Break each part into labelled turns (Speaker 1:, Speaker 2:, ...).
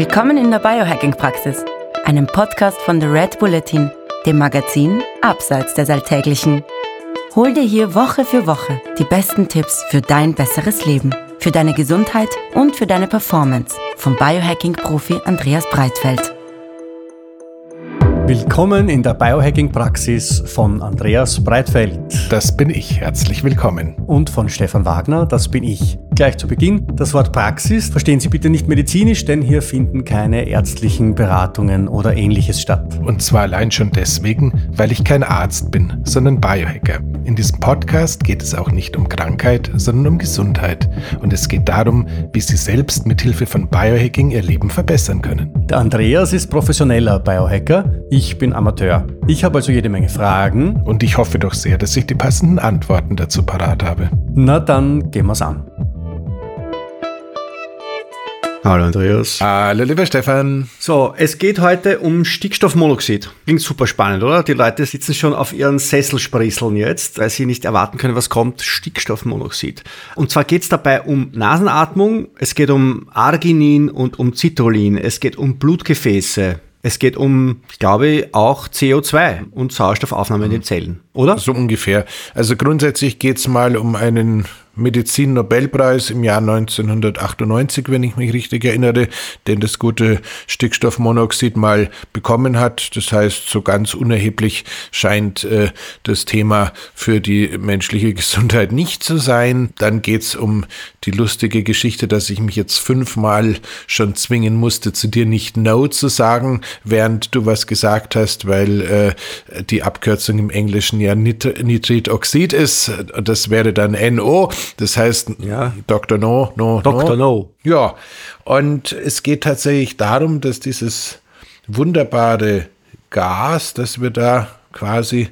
Speaker 1: Willkommen in der Biohacking-Praxis, einem Podcast von The Red Bulletin, dem Magazin Abseits des Alltäglichen. Hol dir hier Woche für Woche die besten Tipps für dein besseres Leben, für deine Gesundheit und für deine Performance vom Biohacking-Profi Andreas Breitfeld.
Speaker 2: Willkommen in der Biohacking-Praxis von Andreas Breitfeld.
Speaker 3: Das bin ich. Herzlich willkommen.
Speaker 2: Und von Stefan Wagner. Das bin ich. Gleich zu Beginn, das Wort Praxis verstehen Sie bitte nicht medizinisch, denn hier finden keine ärztlichen Beratungen oder ähnliches statt.
Speaker 3: Und zwar allein schon deswegen, weil ich kein Arzt bin, sondern Biohacker. In diesem Podcast geht es auch nicht um Krankheit, sondern um Gesundheit. Und es geht darum, wie Sie selbst mit Hilfe von Biohacking Ihr Leben verbessern können.
Speaker 2: Der Andreas ist professioneller Biohacker, ich bin Amateur. Ich habe also jede Menge Fragen.
Speaker 3: Und ich hoffe doch sehr, dass ich die passenden Antworten dazu parat habe.
Speaker 2: Na dann gehen wir's an.
Speaker 4: Hallo Andreas.
Speaker 3: Hallo lieber Stefan.
Speaker 4: So, es geht heute um Stickstoffmonoxid. Klingt super spannend, oder? Die Leute sitzen schon auf ihren Sesselsprieseln jetzt, weil sie nicht erwarten können, was kommt. Stickstoffmonoxid. Und zwar geht es dabei um Nasenatmung, es geht um Arginin und um Citrullin, es geht um Blutgefäße, es geht um, ich glaube, auch CO2 und Sauerstoffaufnahme in den Zellen, oder?
Speaker 3: So ungefähr. Also grundsätzlich geht es mal um einen Medizin-Nobelpreis im Jahr 1998, wenn ich mich richtig erinnere, den das gute Stickstoffmonoxid mal bekommen hat. Das heißt, so ganz unerheblich scheint äh, das Thema für die menschliche Gesundheit nicht zu sein. Dann geht es um die lustige Geschichte, dass ich mich jetzt fünfmal schon zwingen musste, zu dir nicht No zu sagen, während du was gesagt hast, weil äh, die Abkürzung im Englischen ja Nit Nitritoxid ist. Das wäre dann NO. Das heißt, ja. Dr. No, No,
Speaker 4: Dr. No. no.
Speaker 3: Ja, und es geht tatsächlich darum, dass dieses wunderbare Gas, das wir da quasi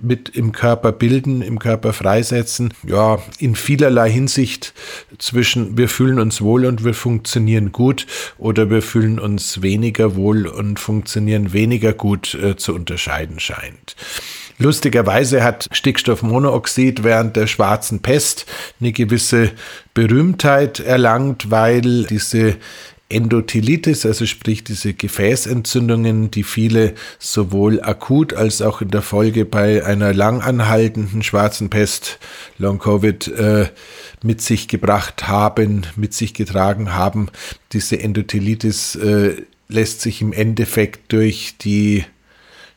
Speaker 3: mit im Körper bilden, im Körper freisetzen, ja, in vielerlei Hinsicht zwischen wir fühlen uns wohl und wir funktionieren gut oder wir fühlen uns weniger wohl und funktionieren weniger gut äh, zu unterscheiden scheint. Lustigerweise hat Stickstoffmonoxid während der schwarzen Pest eine gewisse Berühmtheit erlangt, weil diese Endothelitis, also sprich diese Gefäßentzündungen, die viele sowohl akut als auch in der Folge bei einer langanhaltenden schwarzen Pest, Long Covid, äh, mit sich gebracht haben, mit sich getragen haben. Diese Endothelitis äh, lässt sich im Endeffekt durch die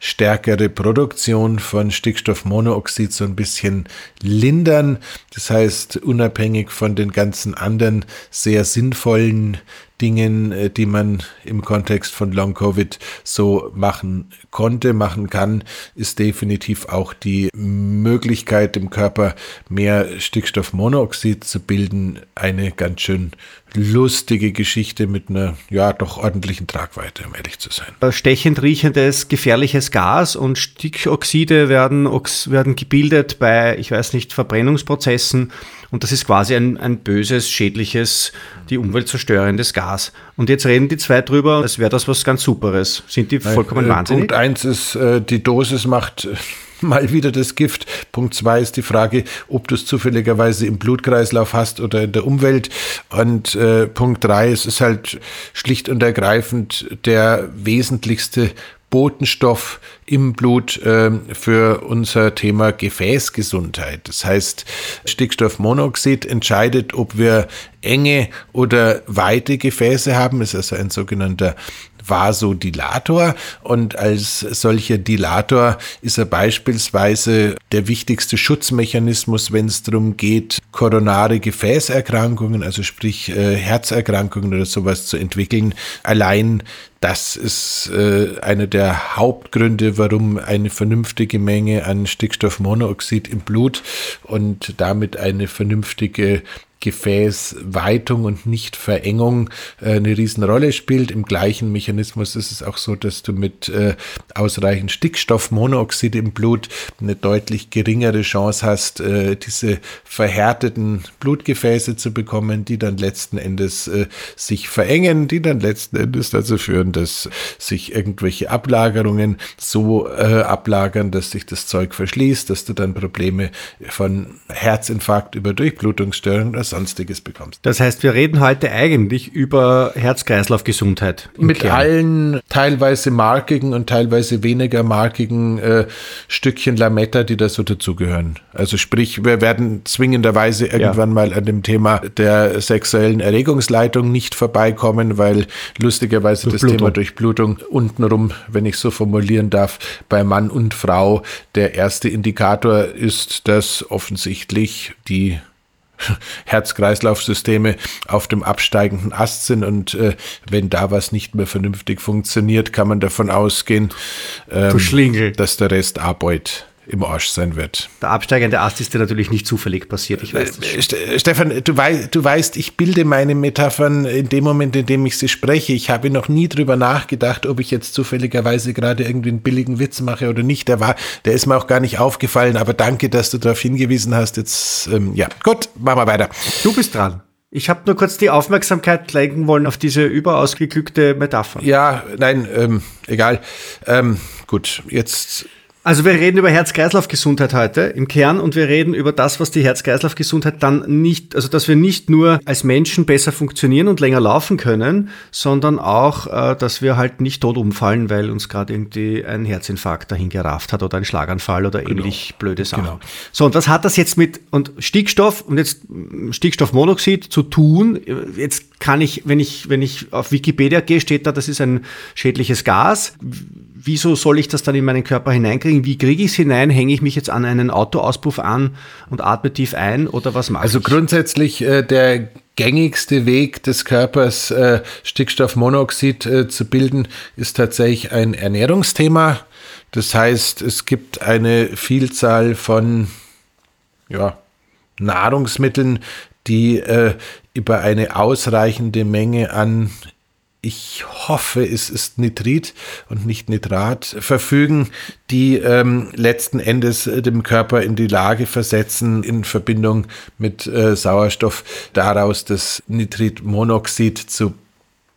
Speaker 3: stärkere Produktion von Stickstoffmonoxid so ein bisschen lindern. Das heißt, unabhängig von den ganzen anderen sehr sinnvollen Dingen, äh, die man im Kontext von Long Covid so machen konnte, machen kann, ist definitiv auch die Möglichkeit im Körper mehr Stickstoffmonoxid zu bilden eine ganz schön lustige Geschichte mit einer ja doch ordentlichen Tragweite, um ehrlich zu sein.
Speaker 4: Stechend riechendes, gefährliches Gas und Stickoxide werden, werden gebildet bei, ich weiß nicht, Verbrennungsprozessen und das ist quasi ein, ein böses, schädliches, die Umwelt zerstörendes Gas. Und jetzt reden die zwei drüber, als wäre das was ganz Superes. Sind die vollkommen Nein, äh, wahnsinnig?
Speaker 3: Punkt eins ist, äh, die Dosis macht mal wieder das Gift. Punkt zwei ist die Frage, ob du es zufälligerweise im Blutkreislauf hast oder in der Umwelt. Und äh, Punkt drei, es ist halt schlicht und ergreifend der wesentlichste Botenstoff im Blut äh, für unser Thema Gefäßgesundheit. Das heißt, Stickstoffmonoxid entscheidet, ob wir enge oder weite Gefäße haben, ist also ein sogenannter Vasodilator und als solcher Dilator ist er beispielsweise der wichtigste Schutzmechanismus, wenn es darum geht, koronare Gefäßerkrankungen, also sprich äh, Herzerkrankungen oder sowas zu entwickeln. Allein das ist äh, einer der Hauptgründe, warum eine vernünftige Menge an Stickstoffmonoxid im Blut und damit eine vernünftige Gefäßweitung und nicht Verengung äh, eine Riesenrolle spielt. Im gleichen Mechanismus ist es auch so, dass du mit äh, ausreichend Stickstoffmonoxid im Blut eine deutlich geringere Chance hast, äh, diese verhärteten Blutgefäße zu bekommen, die dann letzten Endes äh, sich verengen, die dann letzten Endes dazu führen, dass sich irgendwelche Ablagerungen so äh, ablagern, dass sich das Zeug verschließt, dass du dann Probleme von Herzinfarkt über Durchblutungsstörungen sonstiges bekommst.
Speaker 4: Das heißt, wir reden heute eigentlich über Herz-Kreislauf-Gesundheit.
Speaker 3: Mit Kern. allen teilweise markigen und teilweise weniger markigen äh, Stückchen Lametta, die da so dazugehören. Also sprich, wir werden zwingenderweise irgendwann ja. mal an dem Thema der sexuellen Erregungsleitung nicht vorbeikommen, weil lustigerweise das Thema Durchblutung untenrum, wenn ich so formulieren darf, bei Mann und Frau der erste Indikator ist, dass offensichtlich die Herz-Kreislauf-Systeme auf dem absteigenden Ast sind. Und äh, wenn da was nicht mehr vernünftig funktioniert, kann man davon ausgehen, ähm, dass der Rest arbeitet im Arsch sein wird.
Speaker 4: Der absteigende Ast ist dir natürlich nicht zufällig passiert, ich weiß
Speaker 3: das äh, Stefan, du, wei du weißt, ich bilde meine Metaphern in dem Moment, in dem ich sie spreche. Ich habe noch nie drüber nachgedacht, ob ich jetzt zufälligerweise gerade irgendwie einen billigen Witz mache oder nicht. Der war, der ist mir auch gar nicht aufgefallen, aber danke, dass du darauf hingewiesen hast. Jetzt, ähm, ja, gut, machen wir weiter.
Speaker 4: Du bist dran. Ich habe nur kurz die Aufmerksamkeit lenken wollen auf diese überaus geglückte Metapher.
Speaker 3: Ja, nein, ähm, egal. Ähm, gut, jetzt
Speaker 4: also wir reden über Herz-Kreislauf-Gesundheit heute im Kern und wir reden über das, was die Herz-Kreislauf-Gesundheit dann nicht, also dass wir nicht nur als Menschen besser funktionieren und länger laufen können, sondern auch, äh, dass wir halt nicht tot umfallen, weil uns gerade irgendwie ein Herzinfarkt dahin gerafft hat oder ein Schlaganfall oder genau. ähnlich blöde Sachen. Genau. So, und was hat das jetzt mit und Stickstoff und jetzt Stickstoffmonoxid zu tun? Jetzt kann ich, wenn ich, wenn ich auf Wikipedia gehe, steht da, das ist ein schädliches Gas wieso soll ich das dann in meinen Körper hineinkriegen? Wie kriege ich es hinein? Hänge ich mich jetzt an einen Autoauspuff an und atme tief ein oder was mache
Speaker 3: also ich? Also grundsätzlich äh, der gängigste Weg des Körpers, äh, Stickstoffmonoxid äh, zu bilden, ist tatsächlich ein Ernährungsthema. Das heißt, es gibt eine Vielzahl von ja, Nahrungsmitteln, die äh, über eine ausreichende Menge an ich hoffe, es ist Nitrit und nicht Nitrat, verfügen, die ähm, letzten Endes äh, dem Körper in die Lage versetzen, in Verbindung mit äh, Sauerstoff daraus das Nitritmonoxid zu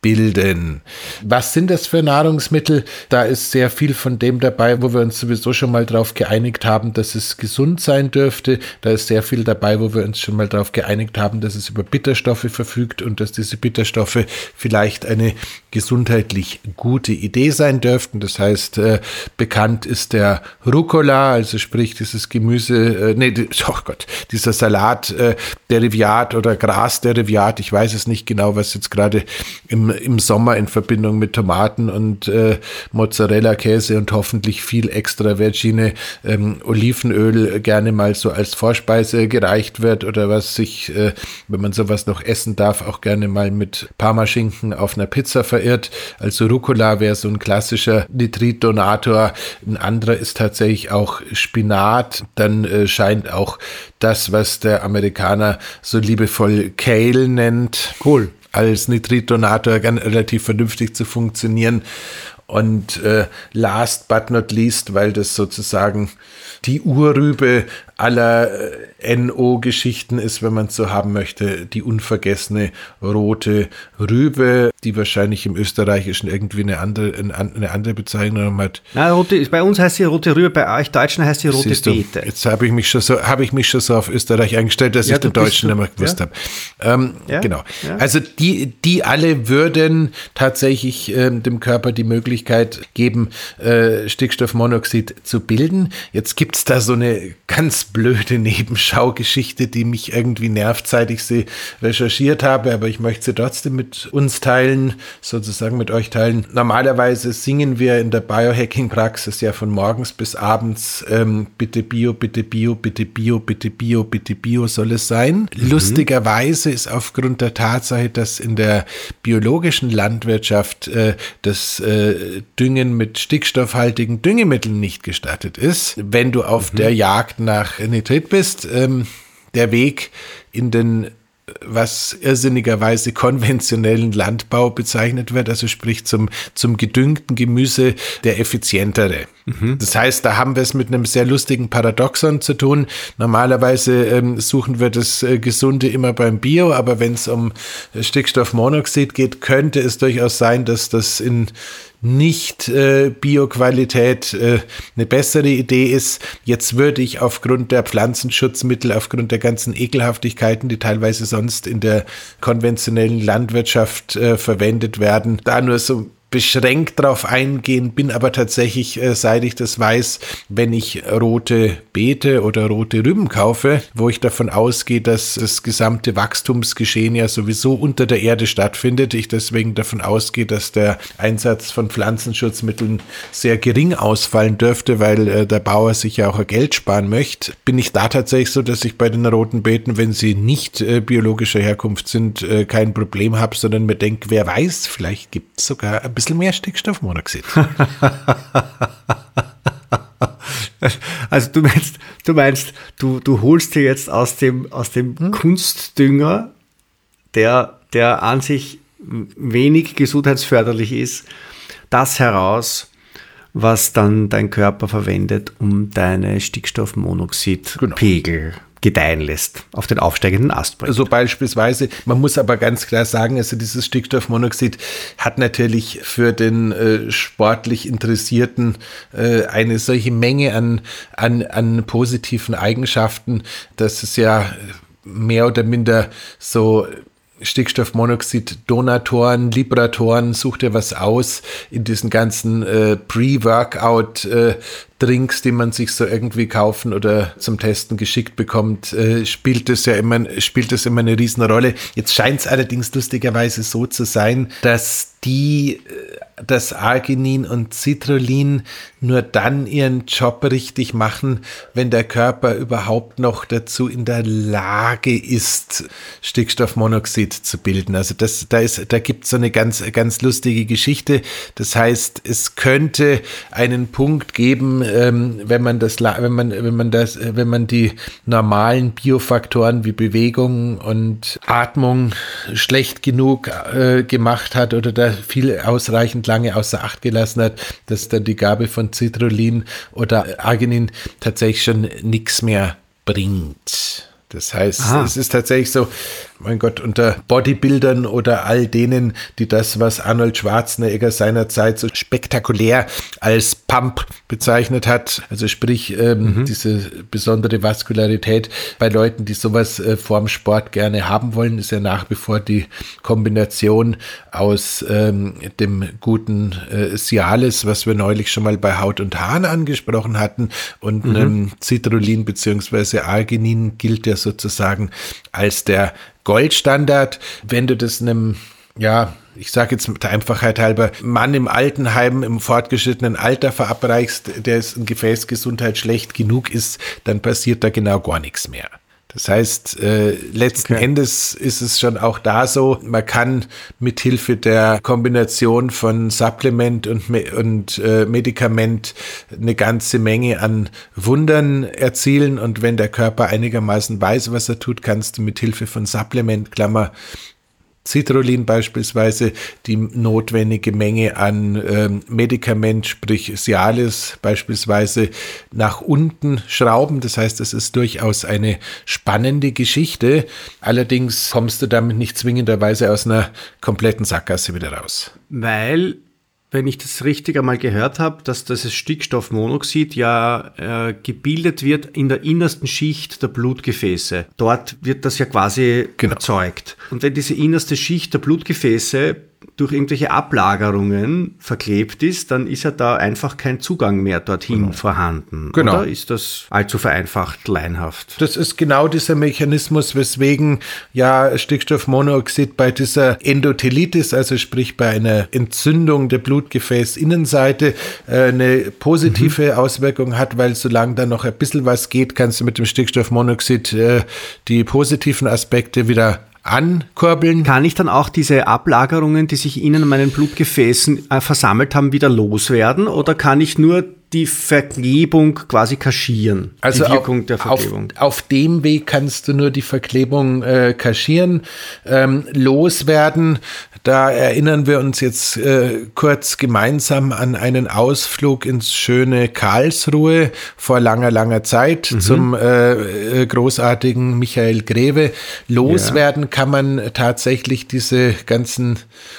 Speaker 3: bilden. Was sind das für Nahrungsmittel? Da ist sehr viel von dem dabei, wo wir uns sowieso schon mal darauf geeinigt haben, dass es gesund sein dürfte. Da ist sehr viel dabei, wo wir uns schon mal darauf geeinigt haben, dass es über Bitterstoffe verfügt und dass diese Bitterstoffe vielleicht eine gesundheitlich gute Idee sein dürften. Das heißt, äh, bekannt ist der Rucola, also sprich dieses Gemüse, äh, nee, oh Gott, dieser Salat, äh, Derivat oder Grasderivat, ich weiß es nicht genau, was jetzt gerade im im Sommer in Verbindung mit Tomaten und äh, Mozzarella-Käse und hoffentlich viel extra Vergine ähm, Olivenöl gerne mal so als Vorspeise gereicht wird oder was sich, äh, wenn man sowas noch essen darf, auch gerne mal mit Parmaschinken auf einer Pizza verirrt. Also Rucola wäre so ein klassischer Nitrit-Donator. Ein anderer ist tatsächlich auch Spinat. Dann äh, scheint auch das, was der Amerikaner so liebevoll Kale nennt. Cool als Nitritdonator relativ vernünftig zu funktionieren. Und äh, last but not least, weil das sozusagen die Urrübe aller äh, NO-Geschichten ist, wenn man es so haben möchte, die unvergessene rote Rübe, die wahrscheinlich im Österreichischen irgendwie eine andere, eine andere Bezeichnung hat.
Speaker 4: Na, rote, bei uns heißt sie rote Rübe, bei euch Deutschen heißt sie rote Siehst Beete.
Speaker 3: Du, jetzt habe ich mich schon so, habe ich mich schon so auf Österreich eingestellt, dass ja, ich den Deutschen nicht mehr gewusst ja? habe. Ähm, ja? Genau. Also die, die alle würden tatsächlich ähm, dem Körper die Möglichkeit geben, äh, Stickstoffmonoxid zu bilden. Jetzt gibt es da so eine ganz blöde Nebenschaugeschichte, die mich irgendwie nervt, seit ich sie recherchiert habe, aber ich möchte sie trotzdem mit uns teilen, sozusagen mit euch teilen. Normalerweise singen wir in der Biohacking-Praxis ja von morgens bis abends ähm, bitte Bio, bitte Bio, bitte Bio, bitte Bio, bitte Bio soll es sein. Mhm. Lustigerweise ist aufgrund der Tatsache, dass in der biologischen Landwirtschaft äh, das äh, Düngen mit stickstoffhaltigen Düngemitteln nicht gestattet ist, wenn du auf mhm. der Jagd nach Nitrit bist, ähm, der Weg in den was irrsinnigerweise konventionellen Landbau bezeichnet wird, also sprich zum, zum gedüngten Gemüse der effizientere. Mhm. Das heißt, da haben wir es mit einem sehr lustigen Paradoxon zu tun. Normalerweise ähm, suchen wir das äh, Gesunde immer beim Bio, aber wenn es um Stickstoffmonoxid geht, könnte es durchaus sein, dass das in Nicht-Bioqualität äh, eine bessere Idee ist. Jetzt würde ich aufgrund der Pflanzenschutzmittel, aufgrund der ganzen Ekelhaftigkeiten, die teilweise sonst in der konventionellen Landwirtschaft äh, verwendet werden, da nur so beschränkt darauf eingehen, bin aber tatsächlich, äh, seit ich das weiß, wenn ich rote Beete oder rote Rüben kaufe, wo ich davon ausgehe, dass das gesamte Wachstumsgeschehen ja sowieso unter der Erde stattfindet, ich deswegen davon ausgehe, dass der Einsatz von Pflanzenschutzmitteln sehr gering ausfallen dürfte, weil äh, der Bauer sich ja auch Geld sparen möchte, bin ich da tatsächlich so, dass ich bei den roten Beeten, wenn sie nicht äh, biologischer Herkunft sind, kein Problem habe, sondern mir denke, wer weiß, vielleicht gibt es sogar ein bisschen bisschen mehr Stickstoffmonoxid.
Speaker 4: Also du meinst, du meinst, du, du holst dir jetzt aus dem, aus dem hm? Kunstdünger, der, der an sich wenig gesundheitsförderlich ist, das heraus, was dann dein Körper verwendet, um deine Stickstoffmonoxidpegel genau gedeihen lässt, auf den aufsteigenden Ast
Speaker 3: bringt. So beispielsweise, man muss aber ganz klar sagen, also dieses Stickstoffmonoxid hat natürlich für den äh, sportlich Interessierten äh, eine solche Menge an, an, an positiven Eigenschaften, dass es ja mehr oder minder so Stickstoffmonoxid-Donatoren, Libratoren, such dir was aus in diesen ganzen äh, Pre-Workout äh, die man sich so irgendwie kaufen oder zum Testen geschickt bekommt, äh, spielt es ja immer, spielt es immer eine Riesenrolle. Jetzt scheint es allerdings lustigerweise so zu sein, dass die äh, das Arginin und Citrullin nur dann ihren Job richtig machen, wenn der Körper überhaupt noch dazu in der Lage ist, Stickstoffmonoxid zu bilden. Also das, da ist, da gibt es so eine ganz, ganz lustige Geschichte. Das heißt, es könnte einen Punkt geben, ähm, wenn man das, wenn man, wenn man das, wenn man die normalen Biofaktoren wie Bewegung und Atmung schlecht genug äh, gemacht hat oder da viel ausreichend lange außer Acht gelassen hat, dass dann die Gabe von Citrullin oder Arginin tatsächlich schon nichts mehr bringt. Das heißt, Aha. es ist tatsächlich so, mein Gott, unter Bodybuildern oder all denen, die das, was Arnold Schwarzenegger seinerzeit so spektakulär als Pump bezeichnet hat, also sprich ähm, mhm. diese besondere Vaskularität bei Leuten, die sowas äh, vorm Sport gerne haben wollen, ist ja nach wie vor die Kombination aus ähm, dem guten äh, Cialis, was wir neulich schon mal bei Haut und Haaren angesprochen hatten, und mhm. ähm, Citrullin bzw. Arginin gilt ja sozusagen als der Goldstandard. Wenn du das einem, ja, ich sage jetzt der Einfachheit halber, Mann im Altenheim im fortgeschrittenen Alter verabreichst, der ist in Gefäßgesundheit schlecht genug ist, dann passiert da genau gar nichts mehr. Das heißt, äh, letzten okay. Endes ist es schon auch da so, man kann mit Hilfe der Kombination von Supplement und, und äh, Medikament eine ganze Menge an Wundern erzielen und wenn der Körper einigermaßen weiß, was er tut, kannst du mit Hilfe von Supplement, Klammer, Citrullin beispielsweise die notwendige Menge an ähm, Medikament, sprich Cialis beispielsweise nach unten schrauben. Das heißt, es ist durchaus eine spannende Geschichte. Allerdings kommst du damit nicht zwingenderweise aus einer kompletten Sackgasse wieder raus.
Speaker 4: Weil wenn ich das richtig einmal gehört habe, dass das Stickstoffmonoxid ja äh, gebildet wird in der innersten Schicht der Blutgefäße. Dort wird das ja quasi genau. erzeugt. Und wenn diese innerste Schicht der Blutgefäße durch irgendwelche Ablagerungen verklebt ist, dann ist ja da einfach kein Zugang mehr dorthin genau. vorhanden.
Speaker 3: Genau.
Speaker 4: Oder ist das allzu vereinfacht, leinhaft?
Speaker 3: Das ist genau dieser Mechanismus, weswegen ja Stickstoffmonoxid bei dieser Endothelitis, also sprich bei einer Entzündung der Blutgefäßinnenseite, äh, eine positive mhm. Auswirkung hat, weil solange da noch ein bisschen was geht, kannst du mit dem Stickstoffmonoxid äh, die positiven Aspekte wieder ankurbeln.
Speaker 4: Kann ich dann auch diese Ablagerungen, die sich innen in meinen Blutgefäßen äh, versammelt haben, wieder loswerden? Oder kann ich nur die Verklebung quasi kaschieren.
Speaker 3: Also
Speaker 4: die Wirkung
Speaker 3: auf,
Speaker 4: der Verklebung.
Speaker 3: Auf, auf, dem Weg kannst du nur die Verklebung äh, kaschieren. Ähm, loswerden, da erinnern wir uns jetzt äh, kurz gemeinsam an einen Ausflug ins schöne Karlsruhe vor langer, langer Zeit mhm. zum äh, äh großartigen Michael Greve. Loswerden ja. kann man tatsächlich diese ganzen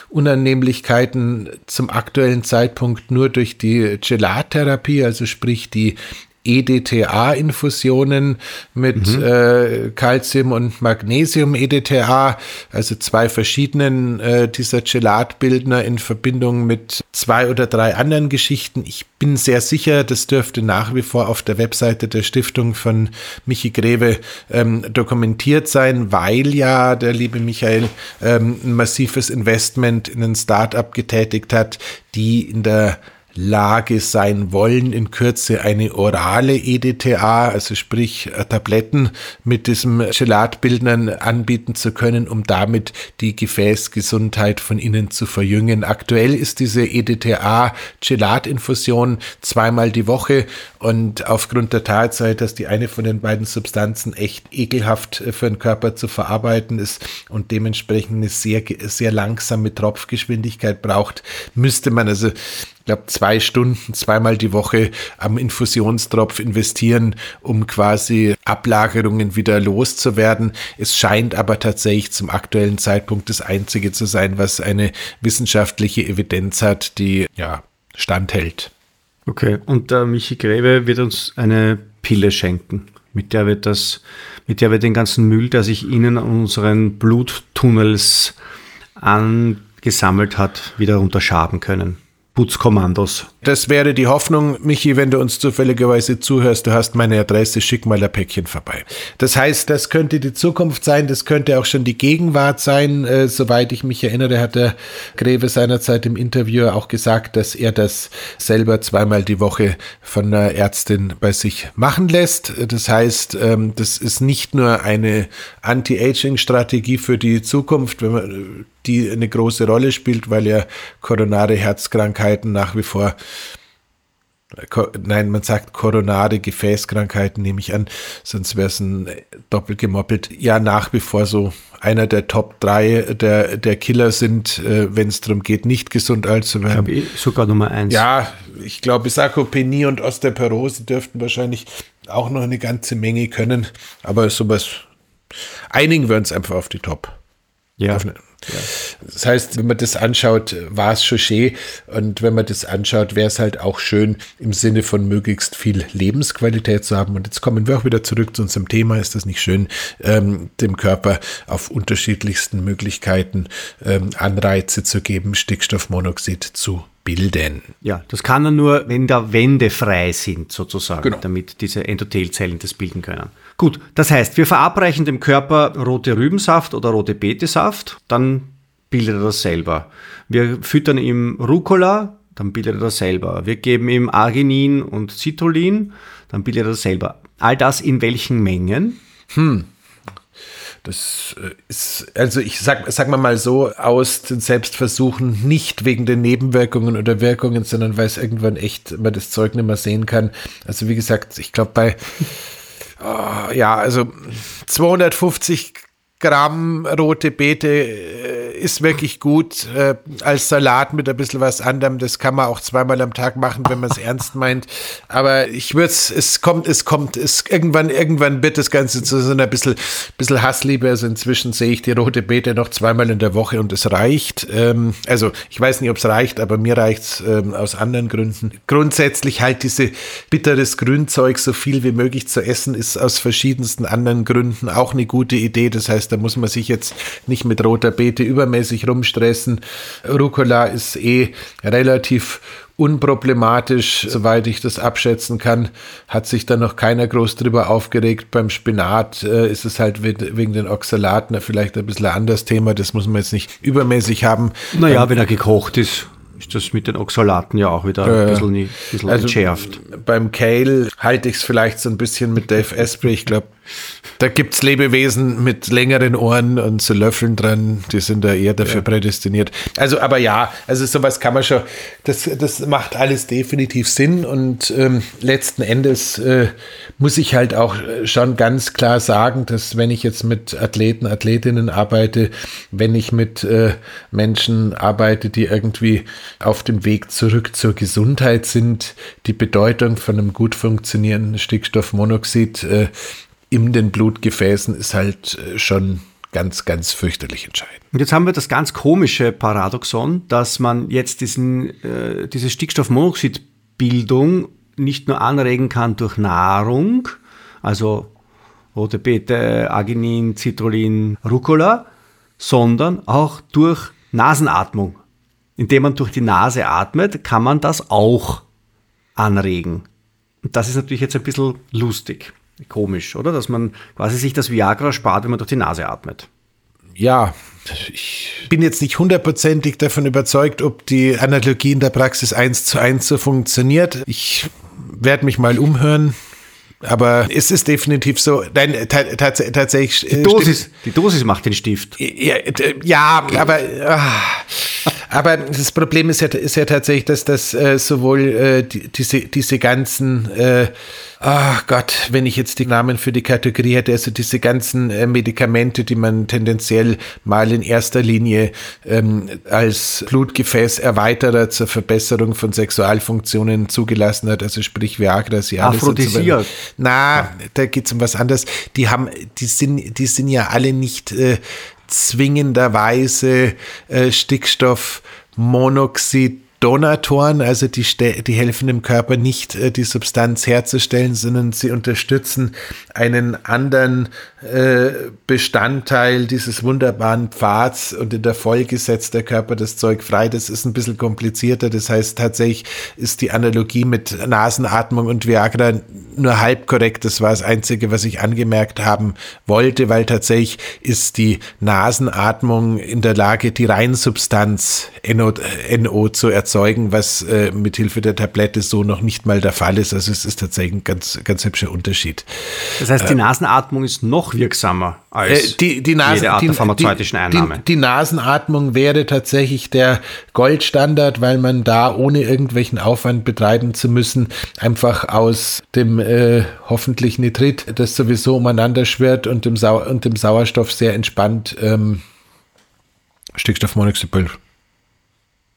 Speaker 3: Unannehmlichkeiten zum aktuellen Zeitpunkt nur durch die Gelattherapie, also sprich die EDTA-Infusionen mit mhm. äh, Calcium und Magnesium-EDTA, also zwei verschiedenen äh, dieser Gelatbildner in Verbindung mit zwei oder drei anderen Geschichten. Ich bin sehr sicher, das dürfte nach wie vor auf der Webseite der Stiftung von Michi Greve ähm, dokumentiert sein, weil ja der liebe Michael ähm, ein massives Investment in ein Startup getätigt hat, die in der Lage sein wollen, in Kürze eine orale EDTA, also sprich äh, Tabletten mit diesem Gelatbildnern anbieten zu können, um damit die Gefäßgesundheit von innen zu verjüngen. Aktuell ist diese EDTA Gelatinfusion zweimal die Woche und aufgrund der Tatsache, dass die eine von den beiden Substanzen echt ekelhaft äh, für den Körper zu verarbeiten ist und dementsprechend eine sehr, sehr langsame Tropfgeschwindigkeit braucht, müsste man also glaube, zwei Stunden, zweimal die Woche am Infusionstropf investieren, um quasi Ablagerungen wieder loszuwerden. Es scheint aber tatsächlich zum aktuellen Zeitpunkt das einzige zu sein, was eine wissenschaftliche Evidenz hat, die ja standhält.
Speaker 4: Okay, und der Michi Greve wird uns eine Pille schenken, mit der wir das, mit der wir den ganzen Müll, der sich innen an unseren Bluttunnels angesammelt hat, wieder unterschaben können. Putzkommandos.
Speaker 3: Das wäre die Hoffnung, Michi, wenn du uns zufälligerweise zuhörst, du hast meine Adresse, schick mal ein Päckchen vorbei. Das heißt, das könnte die Zukunft sein, das könnte auch schon die Gegenwart sein. Äh, soweit ich mich erinnere, hat der Greve seinerzeit im Interview auch gesagt, dass er das selber zweimal die Woche von einer Ärztin bei sich machen lässt. Das heißt, ähm, das ist nicht nur eine Anti-Aging-Strategie für die Zukunft, wenn man die eine große Rolle spielt, weil ja koronare Herzkrankheiten nach wie vor Nein, man sagt koronare Gefäßkrankheiten, nehme ich an, sonst wäre es ein doppelt gemoppelt. Ja, nach wie vor so einer der Top 3 der, der Killer sind, äh, wenn es darum geht, nicht gesund alt zu werden.
Speaker 4: Ich glaube, sogar Nummer 1.
Speaker 3: Ja, ich glaube, Sarkopenie und Osteoporose dürften wahrscheinlich auch noch eine ganze Menge können, aber sowas einigen wir uns einfach auf die Top.
Speaker 4: Ja.
Speaker 3: Auf eine, ja. Das heißt, wenn man das anschaut, war es Chauchet. Und wenn man das anschaut, wäre es halt auch schön, im Sinne von möglichst viel Lebensqualität zu haben. Und jetzt kommen wir auch wieder zurück zu unserem Thema. Ist das nicht schön, ähm, dem Körper auf unterschiedlichsten Möglichkeiten ähm, Anreize zu geben, Stickstoffmonoxid zu bilden.
Speaker 4: Ja, das kann er nur, wenn da Wände frei sind, sozusagen, genau. damit diese Endothelzellen das bilden können. Gut, das heißt, wir verabreichen dem Körper rote Rübensaft oder rote Betesaft, dann bildet er das selber. Wir füttern ihm Rucola, dann bildet er das selber. Wir geben ihm Arginin und Citrullin, dann bildet er das selber. All das in welchen Mengen?
Speaker 3: Hm. Das äh, ist, also ich sag, sag mal mal so, aus den Selbstversuchen nicht wegen den Nebenwirkungen oder Wirkungen, sondern weil es irgendwann echt man das Zeug nicht mehr sehen kann. Also wie gesagt, ich glaube bei Oh, ja, also 250 Gramm rote Beete äh, ist wirklich gut äh, als Salat mit ein bisschen was anderem. Das kann man auch zweimal am Tag machen, wenn man es ernst meint. Aber ich würde es, es kommt, es kommt, es irgendwann, irgendwann wird das Ganze zu so einer bisschen, bisschen Hassliebe. Also inzwischen sehe ich die rote Beete noch zweimal in der Woche und es reicht. Ähm, also ich weiß nicht, ob es reicht, aber mir reicht es ähm, aus anderen Gründen. Grundsätzlich halt diese bitteres Grünzeug so viel wie möglich zu essen, ist aus verschiedensten anderen Gründen auch eine gute Idee. Das heißt, da muss man sich jetzt nicht mit roter Beete übermäßig rumstressen. Rucola ist eh relativ unproblematisch, soweit ich das abschätzen kann, hat sich da noch keiner groß drüber aufgeregt. Beim Spinat äh, ist es halt wegen den Oxalaten vielleicht ein bisschen ein anderes Thema, das muss man jetzt nicht übermäßig haben.
Speaker 4: Naja, ähm, wenn er gekocht ist ist das mit den Oxalaten ja auch wieder ein bisschen, ein bisschen
Speaker 3: also entschärft. Beim Kale halte ich es vielleicht so ein bisschen mit Dave Asprey. Ich glaube, Da gibt es Lebewesen mit längeren Ohren und so Löffeln dran, die sind da eher dafür ja. prädestiniert. Also, aber ja, also sowas kann man schon, das, das macht alles definitiv Sinn und ähm, letzten Endes äh, muss ich halt auch schon ganz klar sagen, dass wenn ich jetzt mit Athleten, Athletinnen arbeite, wenn ich mit äh, Menschen arbeite, die irgendwie auf dem Weg zurück zur Gesundheit sind, die Bedeutung von einem gut funktionierenden Stickstoffmonoxid äh, in den Blutgefäßen ist halt äh, schon ganz, ganz fürchterlich entscheidend.
Speaker 4: Und jetzt haben wir das ganz komische Paradoxon, dass man jetzt diesen, äh, diese Stickstoffmonoxidbildung nicht nur anregen kann durch Nahrung, also rote Beete, Arginin, Citrullin, Rucola, sondern auch durch Nasenatmung. Indem man durch die Nase atmet, kann man das auch anregen. Und das ist natürlich jetzt ein bisschen lustig. Komisch, oder? Dass man quasi sich das Viagra spart, wenn man durch die Nase atmet.
Speaker 3: Ja, ich bin jetzt nicht hundertprozentig davon überzeugt, ob die Analogie in der Praxis eins zu eins so funktioniert. Ich werde mich mal umhören. Aber es ist definitiv so. Nein, tatsächlich.
Speaker 4: Die Dosis, die Dosis macht den Stift.
Speaker 3: Ja, ja aber. Ah, aber das Problem ist ja, ist ja tatsächlich, dass das äh, sowohl äh, die, diese, diese ganzen äh, Ach Gott, wenn ich jetzt die Namen für die Kategorie hätte, also diese ganzen äh, Medikamente, die man tendenziell mal in erster Linie ähm, als Blutgefäßerweiterer zur Verbesserung von Sexualfunktionen zugelassen hat, also sprich Viagra,
Speaker 4: Cialis Aphrodisiak. So
Speaker 3: Na, ja. da geht es um was anderes. Die haben, die sind, die sind ja alle nicht äh, zwingenderweise äh, Stickstoffmonoxid Donatoren, also die, die helfen dem Körper nicht, äh, die Substanz herzustellen, sondern sie unterstützen einen anderen äh, Bestandteil dieses wunderbaren Pfads und in der Folge setzt der Körper das Zeug frei. Das ist ein bisschen komplizierter. Das heißt, tatsächlich ist die Analogie mit Nasenatmung und Viagra nur halb korrekt. Das war das Einzige, was ich angemerkt haben wollte, weil tatsächlich ist die Nasenatmung in der Lage, die Reinsubstanz NO, NO zu erzeugen erzeugen, was äh, mithilfe der Tablette so noch nicht mal der Fall ist. Also es ist tatsächlich ein ganz, ganz hübscher Unterschied.
Speaker 4: Das heißt, die äh, Nasenatmung ist noch wirksamer als
Speaker 3: äh, die, die Nasen,
Speaker 4: jede Art
Speaker 3: die,
Speaker 4: der pharmazeutischen Einnahme.
Speaker 3: Die, die, Nasenatmung wäre tatsächlich der Goldstandard, weil man da ohne irgendwelchen Aufwand betreiben zu müssen, einfach aus dem äh, hoffentlich Nitrit, das sowieso umeinander schwirrt und dem, Sau und dem Sauerstoff sehr entspannt ähm, Stickstoffmonoxid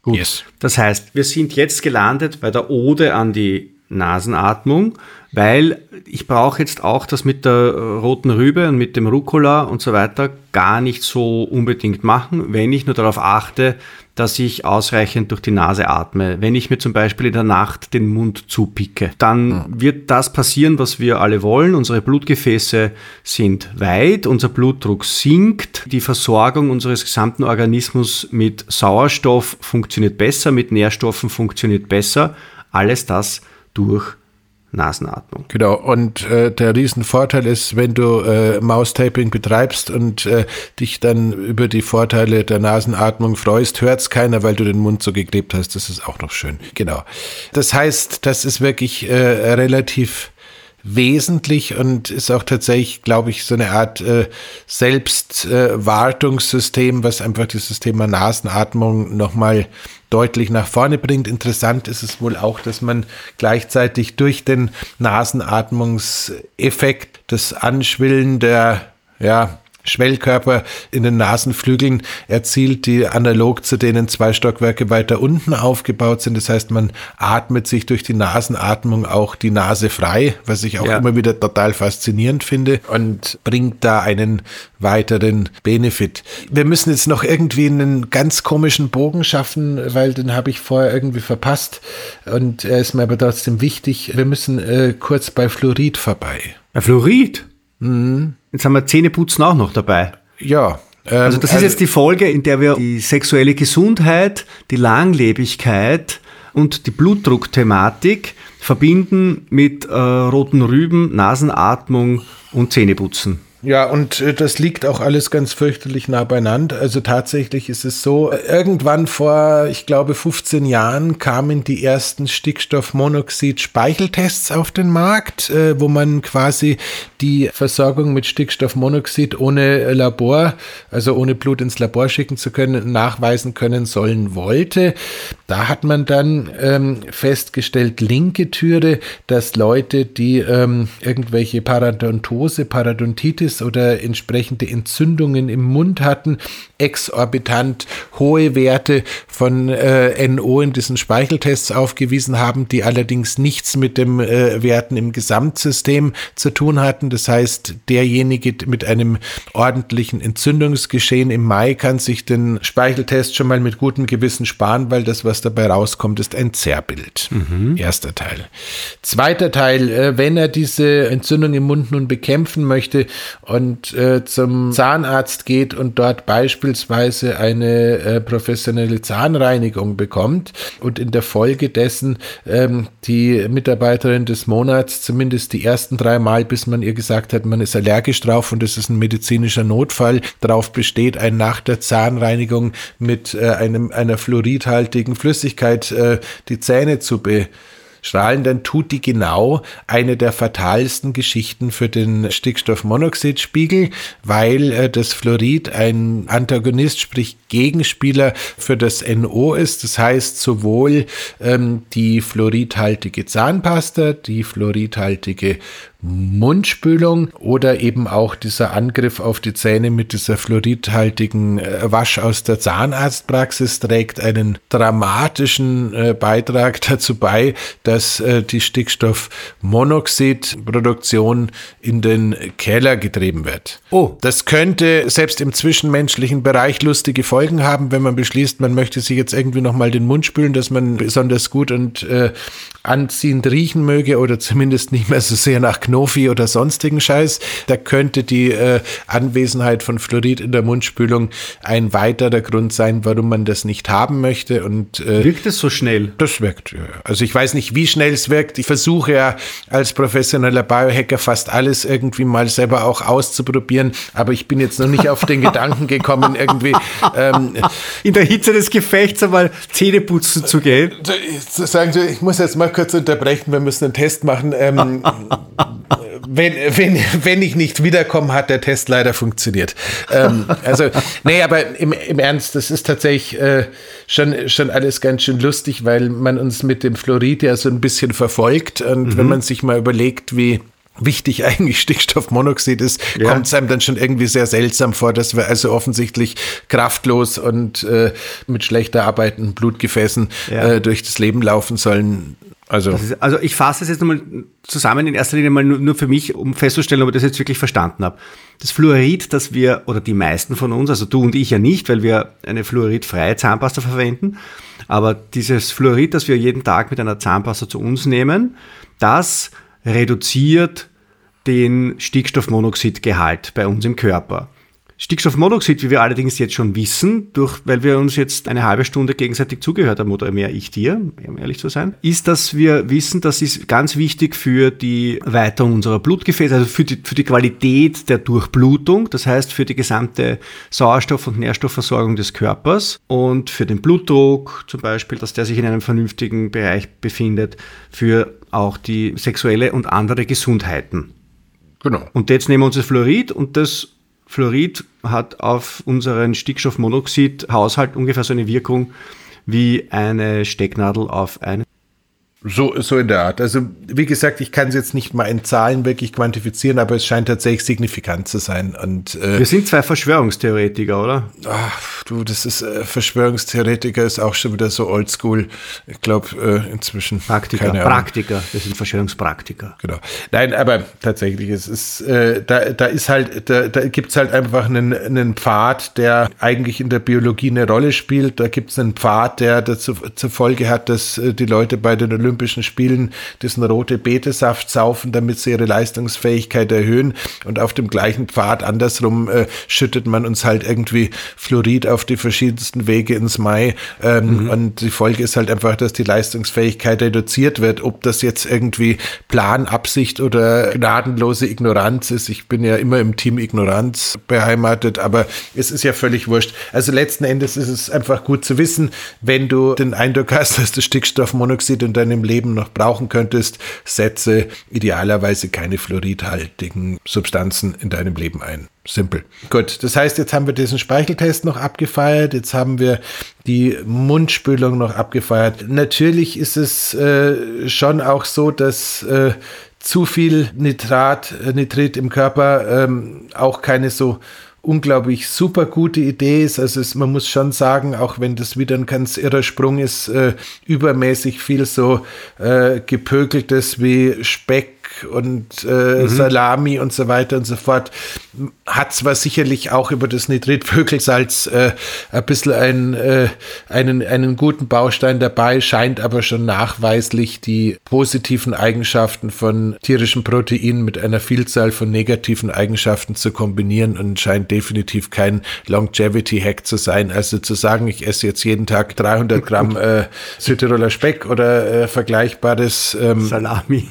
Speaker 4: Gut. Yes. Das heißt, wir sind jetzt gelandet bei der Ode an die Nasenatmung, weil ich brauche jetzt auch das mit der äh, roten Rübe und mit dem Rucola und so weiter gar nicht so unbedingt machen, wenn ich nur darauf achte, dass ich ausreichend durch die Nase atme. Wenn ich mir zum Beispiel in der Nacht den Mund zupicke, dann wird das passieren, was wir alle wollen. Unsere Blutgefäße sind weit, unser Blutdruck sinkt, die Versorgung unseres gesamten Organismus mit Sauerstoff funktioniert besser, mit Nährstoffen funktioniert besser. Alles das durch Nasenatmung.
Speaker 3: Genau, und äh, der Riesenvorteil ist, wenn du äh, Maustaping betreibst und äh, dich dann über die Vorteile der Nasenatmung freust, hört es keiner, weil du den Mund so geklebt hast. Das ist auch noch schön. Genau. Das heißt, das ist wirklich äh, relativ wesentlich und ist auch tatsächlich, glaube ich, so eine Art äh, Selbstwartungssystem, äh, was einfach dieses Thema Nasenatmung nochmal deutlich nach vorne bringt. Interessant ist es wohl auch, dass man gleichzeitig durch den Nasenatmungseffekt das Anschwillen der ja, Schwellkörper in den Nasenflügeln erzielt, die analog zu denen zwei Stockwerke weiter unten aufgebaut sind. Das heißt, man atmet sich durch die Nasenatmung auch die Nase frei, was ich auch ja. immer wieder total faszinierend finde und bringt da einen weiteren Benefit. Wir müssen jetzt noch irgendwie einen ganz komischen Bogen schaffen, weil den habe ich vorher irgendwie verpasst und er ist mir aber trotzdem wichtig. Wir müssen äh, kurz bei Fluorid vorbei.
Speaker 4: Bei Fluorid? Mhm. Jetzt haben wir Zähneputzen auch noch dabei.
Speaker 3: Ja.
Speaker 4: Ähm, also das ist also jetzt die Folge, in der wir die sexuelle Gesundheit, die Langlebigkeit und die Blutdruckthematik verbinden mit äh, roten Rüben, Nasenatmung und Zähneputzen.
Speaker 3: Ja, und äh, das liegt auch alles ganz fürchterlich nah beieinander. Also tatsächlich ist es so, irgendwann vor, ich glaube, 15 Jahren kamen die ersten Stickstoffmonoxid-Speicheltests auf den Markt, äh, wo man quasi die Versorgung mit Stickstoffmonoxid ohne Labor, also ohne Blut ins Labor schicken zu können, nachweisen können sollen wollte. Da hat man dann ähm, festgestellt, linke Türe, dass Leute, die ähm, irgendwelche Paradontose, Parodontitis, Oder entsprechende Entzündungen im Mund hatten, exorbitant hohe Werte von äh, NO in diesen Speicheltests aufgewiesen haben, die allerdings nichts mit dem äh, Werten im Gesamtsystem zu tun hatten. Das heißt, derjenige mit einem ordentlichen Entzündungsgeschehen im Mai kann sich den Speicheltest schon mal mit gutem Gewissen sparen, weil das, was dabei rauskommt, ist ein Zerrbild. Mhm. Erster Teil. Zweiter Teil, äh, wenn er diese Entzündung im Mund nun bekämpfen möchte und äh, zum Zahnarzt geht und dort beispielsweise eine äh, professionelle Zahnreinigung bekommt und in der Folge dessen ähm, die Mitarbeiterin des Monats zumindest die ersten drei Mal, bis man ihr gesagt hat, man ist allergisch drauf und es ist ein medizinischer Notfall, darauf besteht, ein nach der Zahnreinigung mit äh, einem, einer fluoridhaltigen Flüssigkeit äh, die Zähne zu be strahlen, dann tut die genau eine der fatalsten Geschichten für den Stickstoffmonoxidspiegel, weil äh, das Fluorid ein Antagonist, sprich Gegenspieler für das NO ist. Das heißt, sowohl ähm, die fluoridhaltige Zahnpasta, die fluoridhaltige Mundspülung oder eben auch dieser Angriff auf die Zähne mit dieser fluoridhaltigen äh, Wasch aus der Zahnarztpraxis trägt einen dramatischen äh, Beitrag dazu bei, dass äh, die Stickstoffmonoxidproduktion in den Keller getrieben wird. Oh, das könnte selbst im zwischenmenschlichen Bereich lustige Folgen haben, wenn man beschließt, man möchte sich jetzt irgendwie nochmal den Mund spülen, dass man besonders gut und äh, anziehend riechen möge oder zumindest nicht mehr so sehr nach Knofi oder sonstigen Scheiß. Da könnte die äh, Anwesenheit von Fluorid in der Mundspülung ein weiterer Grund sein, warum man das nicht haben möchte. Und,
Speaker 4: äh, wirkt es so schnell?
Speaker 3: Das wirkt, ja. Also ich weiß nicht, wie schnell es wirkt. Ich versuche ja als professioneller Biohacker fast alles irgendwie mal selber auch auszuprobieren, aber ich bin jetzt noch nicht auf den Gedanken gekommen, irgendwie ähm,
Speaker 4: in der Hitze des Gefechts einmal Zähne putzen zu gehen.
Speaker 3: Sagen Sie, ich muss jetzt mal kurz unterbrechen, wir müssen einen Test machen. Ähm, wenn, wenn, wenn ich nicht wiederkomme, hat der Test leider funktioniert. Ähm, also, nee, aber im, im Ernst, das ist tatsächlich äh, schon, schon alles ganz schön lustig, weil man uns mit dem Fluorid ja so ein bisschen verfolgt. Und mhm. wenn man sich mal überlegt, wie wichtig eigentlich Stickstoffmonoxid ist, ja. kommt es einem dann schon irgendwie sehr seltsam vor, dass wir also offensichtlich kraftlos und äh, mit schlechter arbeitenden Blutgefäßen ja. äh, durch das Leben laufen sollen.
Speaker 4: Also, ist, also ich fasse es jetzt nochmal zusammen in erster Linie mal nur, nur, für mich, um festzustellen, ob ich das jetzt wirklich verstanden habe. Das Fluorid, das wir, oder die meisten von uns, also du und ich ja nicht, weil wir eine fluoridfreie Zahnpasta verwenden, aber dieses Fluorid, das wir jeden Tag mit einer Zahnpasta zu uns nehmen, das reduziert den Stickstoffmonoxidgehalt bei uns im Körper. Stickstoffmonoxid, wie wir allerdings jetzt schon wissen, durch, weil wir uns jetzt eine halbe Stunde gegenseitig zugehört haben, oder mehr ich dir, um ehrlich zu sein, ist, dass wir wissen, das ist ganz wichtig für die Erweiterung unserer Blutgefäße, also für die, für die Qualität der Durchblutung, das heißt für die gesamte Sauerstoff- und Nährstoffversorgung des Körpers und für den Blutdruck zum Beispiel, dass der sich in einem vernünftigen Bereich befindet, für auch die sexuelle und andere Gesundheiten. Genau. Und jetzt nehmen wir uns das Fluorid und das Fluorid hat auf unseren Stickstoffmonoxid-Haushalt ungefähr so eine Wirkung wie eine Stecknadel auf eine
Speaker 3: so, so in der Art. Also, wie gesagt, ich kann es jetzt nicht mal in Zahlen wirklich quantifizieren, aber es scheint tatsächlich signifikant zu sein. Und,
Speaker 4: äh, Wir sind zwei Verschwörungstheoretiker, oder?
Speaker 3: Ach, du, das ist, äh, Verschwörungstheoretiker ist auch schon wieder so oldschool. Ich glaube, äh, inzwischen.
Speaker 4: Praktiker, Praktiker. Wir sind Verschwörungspraktiker.
Speaker 3: Genau. Nein, aber tatsächlich, es ist, äh, da, da ist halt, da, da gibt es halt einfach einen, einen Pfad, der eigentlich in der Biologie eine Rolle spielt. Da gibt es einen Pfad, der dazu, zur Folge hat, dass äh, die Leute bei den Olympischen Spielen diesen rote Betesaft saufen, damit sie ihre Leistungsfähigkeit erhöhen. Und auf dem gleichen Pfad andersrum äh, schüttet man uns halt irgendwie Fluorid auf die verschiedensten Wege ins Mai. Ähm, mhm. Und die Folge ist halt einfach, dass die Leistungsfähigkeit reduziert wird. Ob das jetzt irgendwie Plan, Absicht oder gnadenlose Ignoranz ist. Ich bin ja immer im Team Ignoranz beheimatet, aber es ist ja völlig wurscht. Also letzten Endes ist es einfach gut zu wissen, wenn du den Eindruck hast, dass du Stickstoffmonoxid in deinem Leben noch brauchen könntest, setze idealerweise keine fluoridhaltigen Substanzen in deinem Leben ein. Simpel. Gut, das heißt, jetzt haben wir diesen Speicheltest noch abgefeiert, jetzt haben wir die Mundspülung noch abgefeiert. Natürlich ist es äh, schon auch so, dass äh, zu viel Nitrat, äh, Nitrit im Körper ähm, auch keine so unglaublich super gute Idee ist. Also es, man muss schon sagen, auch wenn das wieder ein ganz irrer Sprung ist, äh, übermäßig viel so äh, gepökeltes wie Speck und äh, mhm. Salami und so weiter und so fort, hat zwar sicherlich auch über das Nitritpökelsalz äh, ein bisschen ein, äh, einen, einen guten Baustein dabei, scheint aber schon nachweislich die positiven Eigenschaften von tierischen Proteinen mit einer Vielzahl von negativen Eigenschaften zu kombinieren und scheint definitiv kein Longevity-Hack zu sein. Also zu sagen, ich esse jetzt jeden Tag 300 Gramm äh, Südtiroler Speck oder äh, vergleichbares
Speaker 4: ähm, Salami.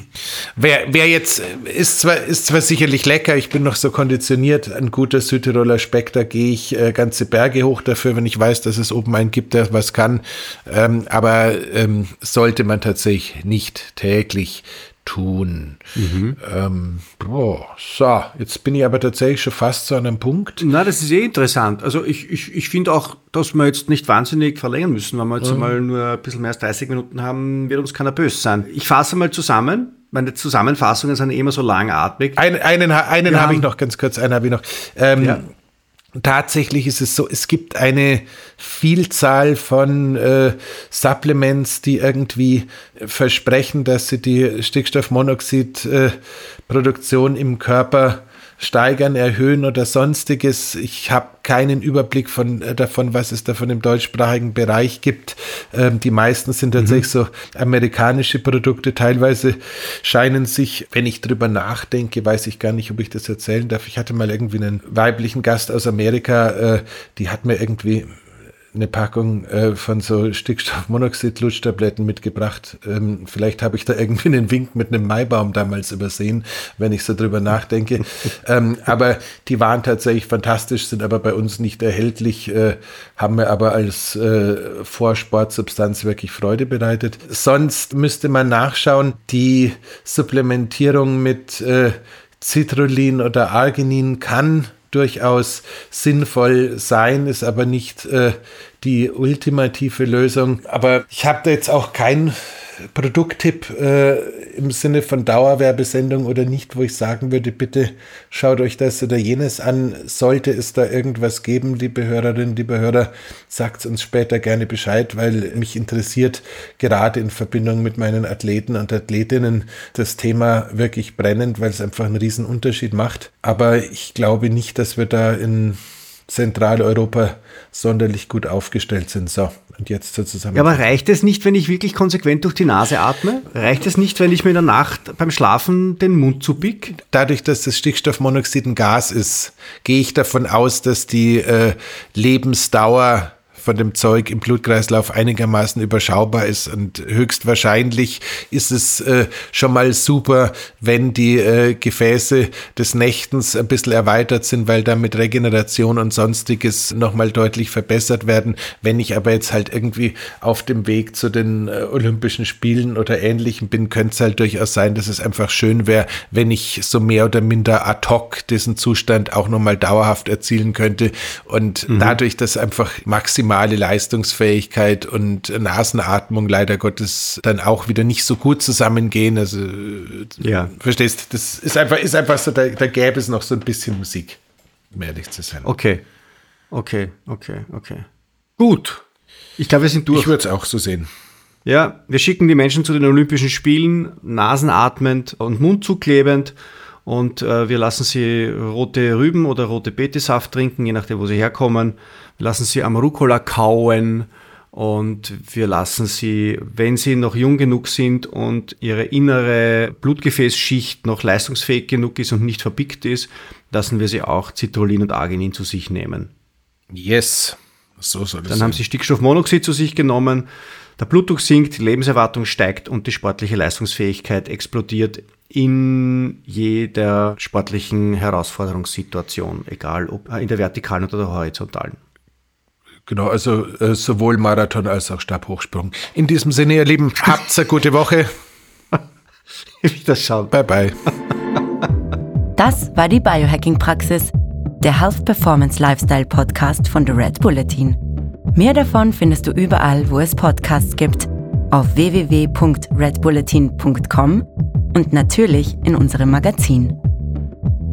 Speaker 3: Wer, wer jetzt, ist zwar, ist zwar sicherlich lecker, ich bin noch so konditioniert, ein guter Südtiroler Speck, da gehe ich äh, ganze Berge hoch dafür, wenn ich weiß, dass es oben einen gibt, der was kann. Ähm, aber ähm, sollte man tatsächlich nicht täglich tun. Mhm. Ähm, boah, so, jetzt bin ich aber tatsächlich schon fast zu einem Punkt.
Speaker 4: Na, das ist eh interessant. Also ich, ich, ich finde auch, dass wir jetzt nicht wahnsinnig verlängern müssen. Wenn wir jetzt mhm. mal nur ein bisschen mehr als 30 Minuten haben, wird uns keiner böse sein. Ich fasse mal zusammen meine Zusammenfassungen sind immer so langatmig.
Speaker 3: Ein, einen einen habe ich noch, ganz kurz, einen habe ich noch. Ähm, ja. Tatsächlich ist es so, es gibt eine Vielzahl von äh, Supplements, die irgendwie versprechen, dass sie die Stickstoffmonoxidproduktion äh, im Körper steigern, erhöhen oder sonstiges. Ich habe keinen Überblick von, äh, davon, was es davon im deutschsprachigen Bereich gibt. Ähm, die meisten sind tatsächlich mhm. so amerikanische Produkte. Teilweise scheinen sich, wenn ich drüber nachdenke, weiß ich gar nicht, ob ich das erzählen darf. Ich hatte mal irgendwie einen weiblichen Gast aus Amerika, äh, die hat mir irgendwie eine Packung äh, von so Stickstoffmonoxid-Lutschtabletten mitgebracht. Ähm, vielleicht habe ich da irgendwie einen Wink mit einem Maibaum damals übersehen, wenn ich so drüber nachdenke. ähm, aber die waren tatsächlich fantastisch, sind aber bei uns nicht erhältlich, äh, haben mir aber als äh, Vorsportsubstanz wirklich Freude bereitet. Sonst müsste man nachschauen, die Supplementierung mit äh, Citrullin oder Arginin kann durchaus sinnvoll sein, ist aber nicht äh, die ultimative Lösung. Aber ich habe da jetzt auch keinen Produkttipp äh, im Sinne von Dauerwerbesendung oder nicht, wo ich sagen würde, bitte schaut euch das oder jenes an. Sollte es da irgendwas geben, liebe Hörerinnen, liebe Hörer, sagt uns später gerne Bescheid, weil mich interessiert gerade in Verbindung mit meinen Athleten und Athletinnen das Thema wirklich brennend, weil es einfach einen riesen Unterschied macht. Aber ich glaube nicht, dass wir da in Zentraleuropa sonderlich gut aufgestellt sind. So, und jetzt sozusagen.
Speaker 4: Ja, aber reicht es nicht, wenn ich wirklich konsequent durch die Nase atme? Reicht es nicht, wenn ich mir in der Nacht beim Schlafen den Mund zupick?
Speaker 3: Dadurch, dass das Stickstoffmonoxid ein Gas ist, gehe ich davon aus, dass die äh, Lebensdauer von dem Zeug im Blutkreislauf einigermaßen überschaubar ist. Und höchstwahrscheinlich ist es äh, schon mal super, wenn die äh, Gefäße des Nächtens ein bisschen erweitert sind, weil damit Regeneration und sonstiges nochmal deutlich verbessert werden. Wenn ich aber jetzt halt irgendwie auf dem Weg zu den äh, Olympischen Spielen oder ähnlichem bin, könnte es halt durchaus sein, dass es einfach schön wäre, wenn ich so mehr oder minder ad hoc diesen Zustand auch nochmal dauerhaft erzielen könnte. Und mhm. dadurch, dass einfach maximal maximale Leistungsfähigkeit und Nasenatmung leider Gottes dann auch wieder nicht so gut zusammengehen. Also, ja. verstehst, das ist einfach, ist einfach so, da, da gäbe es noch so ein bisschen Musik, um ehrlich zu sein.
Speaker 4: Okay. Okay, okay, okay. Gut. Ich glaube, wir sind durch.
Speaker 3: Ich würde es auch so sehen.
Speaker 4: Ja, wir schicken die Menschen zu den Olympischen Spielen, nasenatmend und mundzuklebend. Und äh, wir lassen sie rote Rüben oder rote Betesaft trinken, je nachdem, wo sie herkommen. Wir lassen sie am Rucola kauen Und wir lassen sie, wenn sie noch jung genug sind und ihre innere Blutgefäßschicht noch leistungsfähig genug ist und nicht verbickt ist, lassen wir sie auch Citrullin und Arginin zu sich nehmen.
Speaker 3: Yes. So soll
Speaker 4: Dann sein. haben sie Stickstoffmonoxid zu sich genommen. Der Blutdruck sinkt, die Lebenserwartung steigt und die sportliche Leistungsfähigkeit explodiert in jeder sportlichen Herausforderungssituation, egal ob in der vertikalen oder der horizontalen.
Speaker 3: Genau, also äh, sowohl Marathon als auch Stabhochsprung. In diesem Sinne, ihr Lieben, habt eine gute Woche.
Speaker 4: Wiederschauen.
Speaker 3: Bye bye.
Speaker 1: Das war die Biohacking-Praxis, der Health Performance Lifestyle Podcast von The Red Bulletin. Mehr davon findest du überall, wo es Podcasts gibt, auf www.redbulletin.com und natürlich in unserem Magazin.